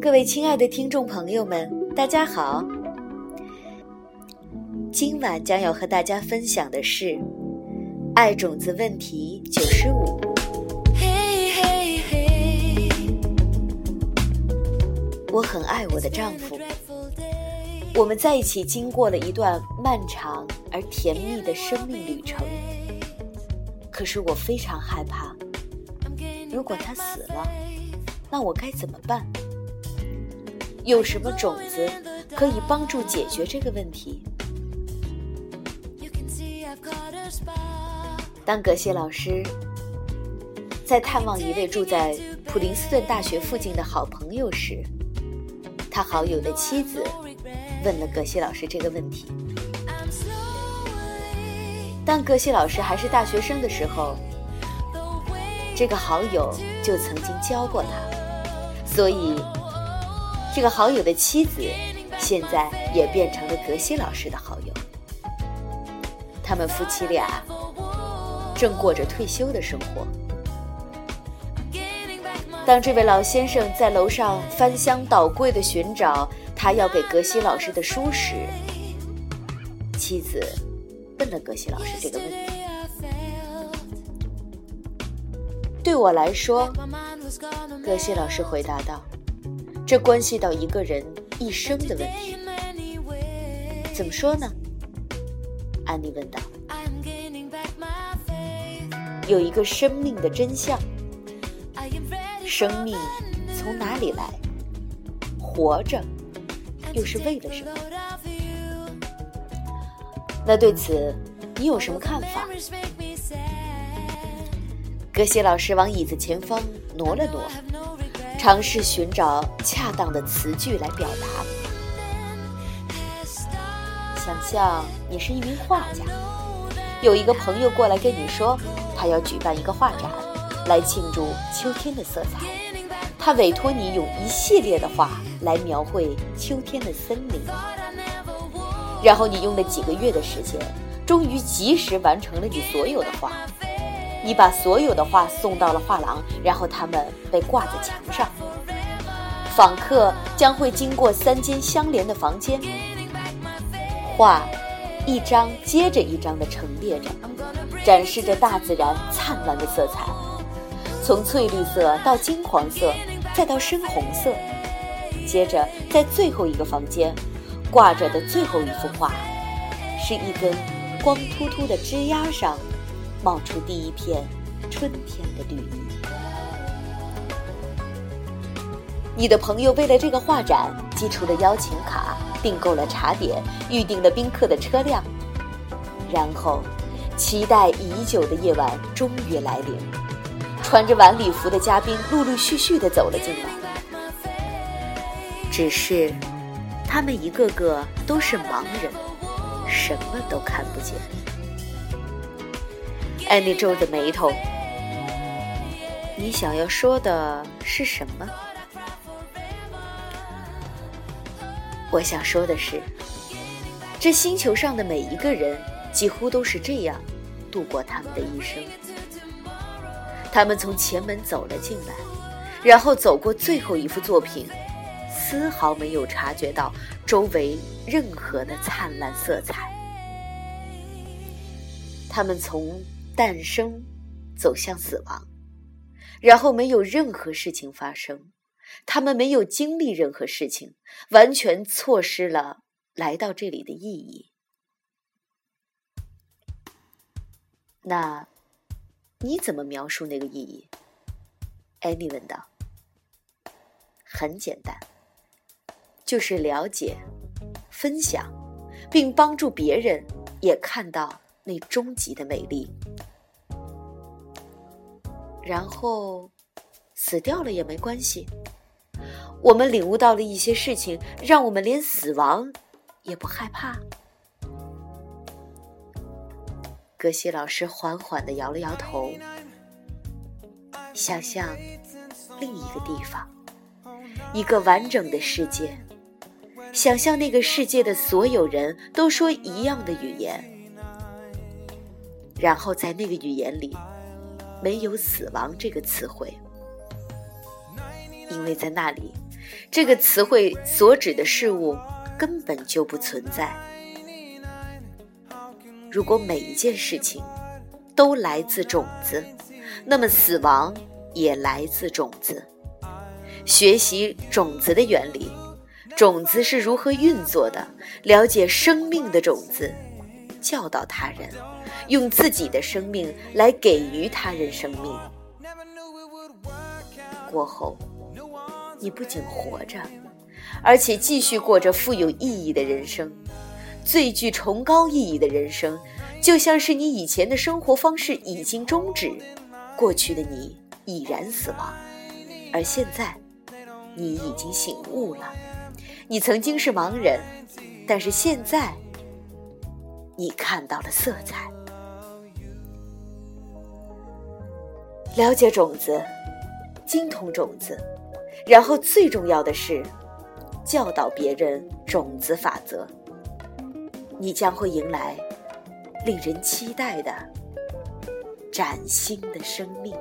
各位亲爱的听众朋友们，大家好。今晚将要和大家分享的是《爱种子问题九十五》。我很爱我的丈夫，我们在一起经过了一段漫长而甜蜜的生命旅程。可是我非常害怕，如果他死了，那我该怎么办？有什么种子可以帮助解决这个问题？当葛谢老师在探望一位住在普林斯顿大学附近的好朋友时，他好友的妻子问了葛西老师这个问题。当葛西老师还是大学生的时候，这个好友就曾经教过他，所以。这个好友的妻子，现在也变成了葛西老师的好友。他们夫妻俩正过着退休的生活。当这位老先生在楼上翻箱倒柜的寻找他要给格西老师的书时，妻子问了格西老师这个问题。对我来说，格西老师回答道。这关系到一个人一生的问题，怎么说呢？安妮问道。有一个生命的真相：生命从哪里来？活着又是为了什么？那对此你有什么看法？格西老师往椅子前方挪了挪。尝试寻找恰当的词句来表达。想象你是一名画家，有一个朋友过来跟你说，他要举办一个画展，来庆祝秋天的色彩。他委托你用一系列的画来描绘秋天的森林。然后你用了几个月的时间，终于及时完成了你所有的画。你把所有的画送到了画廊，然后它们被挂在墙上。访客将会经过三间相连的房间，画一张接着一张地陈列着，展示着大自然灿烂的色彩，从翠绿色到金黄色，再到深红色。接着，在最后一个房间挂着的最后一幅画，是一根光秃秃的枝丫上。冒出第一片春天的绿意。你的朋友为了这个画展寄出了邀请卡，订购了茶点，预定了宾客的车辆，然后，期待已久的夜晚终于来临。穿着晚礼服的嘉宾陆陆续续的走了进来，只是，他们一个个都是盲人，什么都看不见。安妮皱着眉头：“你想要说的是什么？”我想说的是，这星球上的每一个人几乎都是这样度过他们的一生。他们从前门走了进来，然后走过最后一幅作品，丝毫没有察觉到周围任何的灿烂色彩。他们从。诞生，走向死亡，然后没有任何事情发生，他们没有经历任何事情，完全错失了来到这里的意义。那，你怎么描述那个意义？艾米问道。很简单，就是了解、分享，并帮助别人也看到那终极的美丽。然后，死掉了也没关系。我们领悟到了一些事情，让我们连死亡也不害怕。格西老师缓缓地摇了摇头，想象另一个地方，一个完整的世界，想象那个世界的所有人都说一样的语言，然后在那个语言里，没有死亡这个词汇，因为在那里，这个词汇所指的事物根本就不存在。如果每一件事情都来自种子，那么死亡也来自种子。学习种子的原理，种子是如何运作的，了解生命的种子，教导他人，用自己的生命来给予他人生命。过后，你不仅活着，而且继续过着富有意义的人生，最具崇高意义的人生，就像是你以前的生活方式已经终止，过去的你已然死亡，而现在。你已经醒悟了，你曾经是盲人，但是现在你看到了色彩。了解种子，精通种子，然后最重要的是教导别人种子法则，你将会迎来令人期待的崭新的生命。